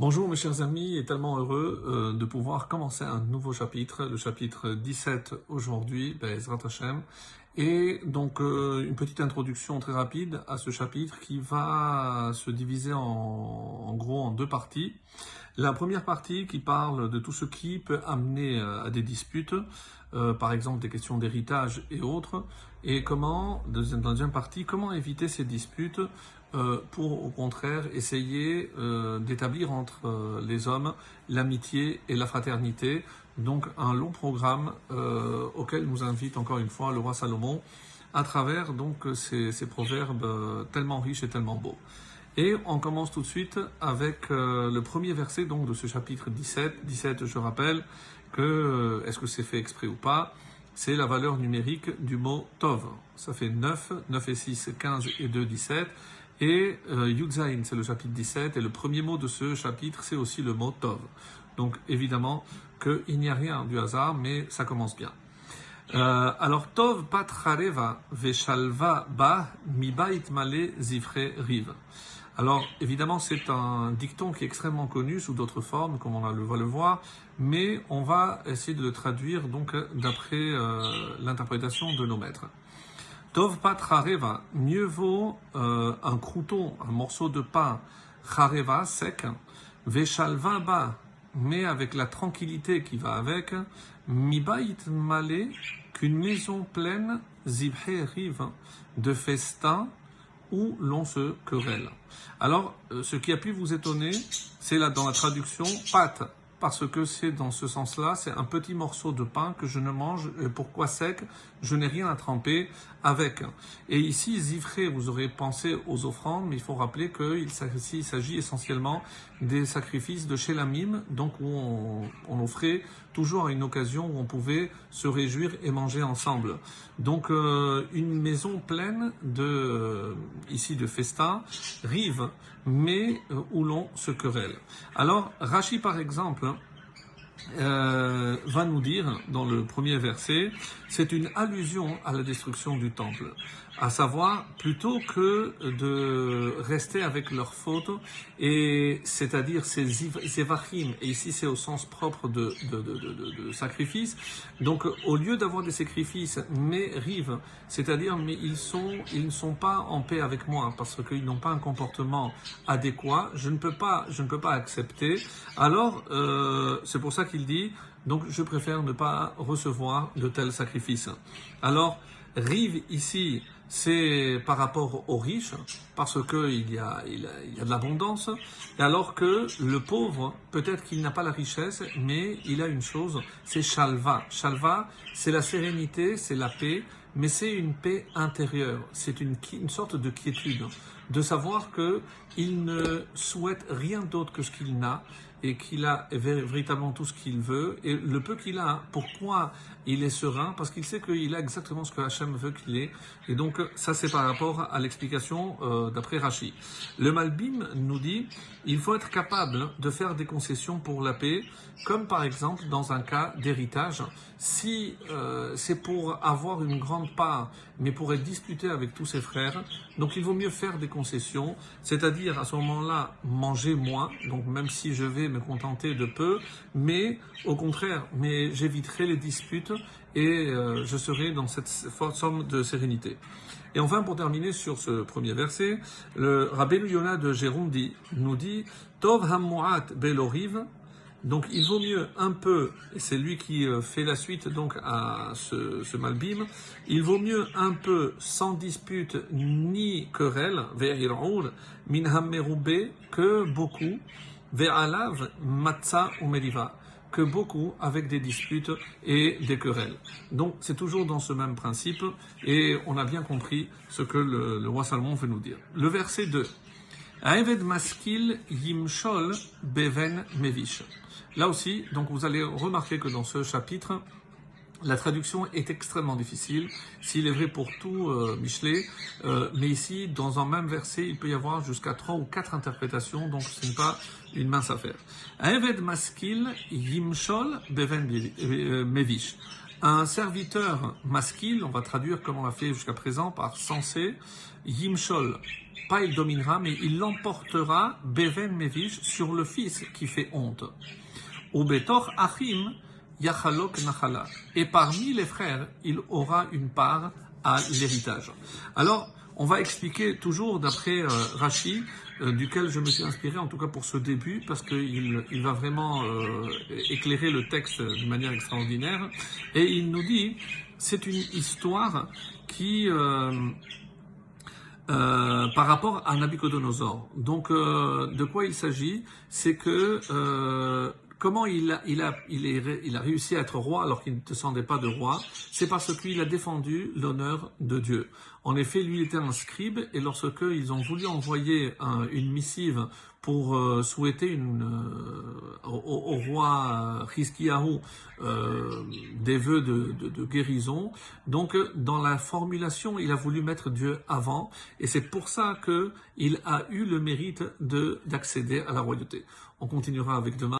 Bonjour mes chers amis, et tellement heureux euh, de pouvoir commencer un nouveau chapitre, le chapitre 17 aujourd'hui, Bezrat Hashem, et donc euh, une petite introduction très rapide à ce chapitre qui va se diviser en, gros en deux parties. La première partie qui parle de tout ce qui peut amener euh, à des disputes, par exemple des questions d'héritage et autres, et comment, deuxième partie, comment éviter ces disputes euh, pour au contraire essayer euh, d'établir entre euh, les hommes l'amitié et la fraternité. Donc un long programme auquel nous invite encore une fois le roi Salomon à travers donc ces, ces proverbes tellement riches et tellement beaux. Et on commence tout de suite avec le premier verset donc de ce chapitre 17. 17, je rappelle que, est-ce que c'est fait exprès ou pas, c'est la valeur numérique du mot Tov. Ça fait 9, 9 et 6, 15 et 2, 17. Et euh, Yudzaïn, c'est le chapitre 17. Et le premier mot de ce chapitre, c'est aussi le mot Tov. Donc évidemment qu'il n'y a rien du hasard, mais ça commence bien. Euh, alors, Tov patrareva veshalva ba mibait male zivre rive. Alors, évidemment, c'est un dicton qui est extrêmement connu sous d'autres formes, comme on va le voir, mais on va essayer de le traduire donc d'après euh, l'interprétation de nos maîtres. Tov pat hareva, mieux vaut euh, un crouton, un morceau de pain, hareva, sec, veshalva ba, mais avec la tranquillité qui va avec, mibait male, qu'une maison pleine, zibhe rive, de festins, où l'on se querelle. Alors, euh, ce qui a pu vous étonner, c'est là dans la traduction pâte, parce que c'est dans ce sens-là, c'est un petit morceau de pain que je ne mange. Et pourquoi sec Je n'ai rien à tremper avec. Et ici, zivré, vous aurez pensé aux offrandes, mais il faut rappeler qu'il s'agit essentiellement des sacrifices de chez la mime, donc où on, offrait toujours à une occasion où on pouvait se réjouir et manger ensemble. Donc euh, une maison pleine de euh, ici de festin, rive, mais euh, où l'on se querelle. Alors Rachi par exemple euh, va nous dire dans le premier verset, c'est une allusion à la destruction du temple, à savoir plutôt que de rester avec leurs fautes et c'est-à-dire ces évachim et ici c'est au sens propre de, sacrifice. Donc au lieu d'avoir des sacrifices, mais rives, c'est-à-dire mais ils ne sont pas en paix avec moi parce qu'ils n'ont pas un comportement adéquat. Je ne peux pas je ne peux pas accepter. Alors euh, c'est pour ça qu'il dit donc je préfère ne pas recevoir de tels sacrifices. Alors, rive ici, c'est par rapport aux riches, parce qu'il y a, y a de l'abondance, alors que le pauvre, peut-être qu'il n'a pas la richesse, mais il a une chose, c'est shalva. Shalva, c'est la sérénité, c'est la paix, mais c'est une paix intérieure, c'est une, une sorte de quiétude, de savoir que il ne souhaite rien d'autre que ce qu'il n'a, et qu'il a véritablement tout ce qu'il veut, et le peu qu'il a, pourquoi il est serein? Parce qu'il sait qu'il a exactement ce que Hachem veut qu'il ait, et donc ça c'est par rapport à l'explication euh, d'après Rashi. Le Malbim nous dit, il faut être capable de faire des concessions pour la paix, comme par exemple dans un cas d'héritage, si euh, c'est pour avoir une grande part, mais pour être disputé avec tous ses frères, donc il vaut mieux faire des concessions, c'est-à-dire à ce moment-là manger moins, donc même si je vais me contenter de peu, mais au contraire, mais j'éviterai les disputes et euh, je serai dans cette forte somme de sérénité. Et enfin, pour terminer sur ce premier verset, le Rabbeinu Yonah de Jérôme nous dit Tov hamuat beloriv. Donc, il vaut mieux un peu, et c'est lui qui euh, fait la suite donc à ce, ce malbim, il vaut mieux un peu sans dispute ni querelle, min que beaucoup, ve'alav matza ou meriva que beaucoup avec des disputes et des querelles. Donc c'est toujours dans ce même principe et on a bien compris ce que le, le roi Salomon veut nous dire. Le verset 2. Aeved maskil yimshol beven mevish. Là aussi, donc vous allez remarquer que dans ce chapitre, la traduction est extrêmement difficile, s'il est vrai pour tout euh, Michelet, euh, mais ici, dans un même verset, il peut y avoir jusqu'à trois ou quatre interprétations, donc ce n'est pas une mince affaire. Maskil yimshol beven euh, mevish. Un serviteur maskil, on va traduire comme on l'a fait jusqu'à présent par sensé, yimshol, pas il dominera, mais il l'emportera, Beven Mevish, sur le fils qui fait honte. Achim, Yachalok Nachala. Et parmi les frères, il aura une part à l'héritage. Alors, on va expliquer toujours d'après euh, Rashi, euh, duquel je me suis inspiré en tout cas pour ce début, parce qu'il il va vraiment euh, éclairer le texte d'une manière extraordinaire. Et il nous dit, c'est une histoire qui... Euh, par rapport à Nabucodonosor. Donc, euh, de quoi il s'agit? C'est que euh, comment il a, réussi à être roi alors qu'il ne descendait pas de roi C'est parce qu'il a défendu l'honneur de Dieu. En effet, lui était un scribe et lorsque ils ont voulu envoyer un, une missive pour euh, souhaiter euh, au, roi Hiskiyahu euh, des vœux de, guérison. Donc, dans la formulation, il a voulu mettre Dieu avant, et c'est pour ça que il a eu le mérite de d'accéder à la royauté. On continuera avec demain.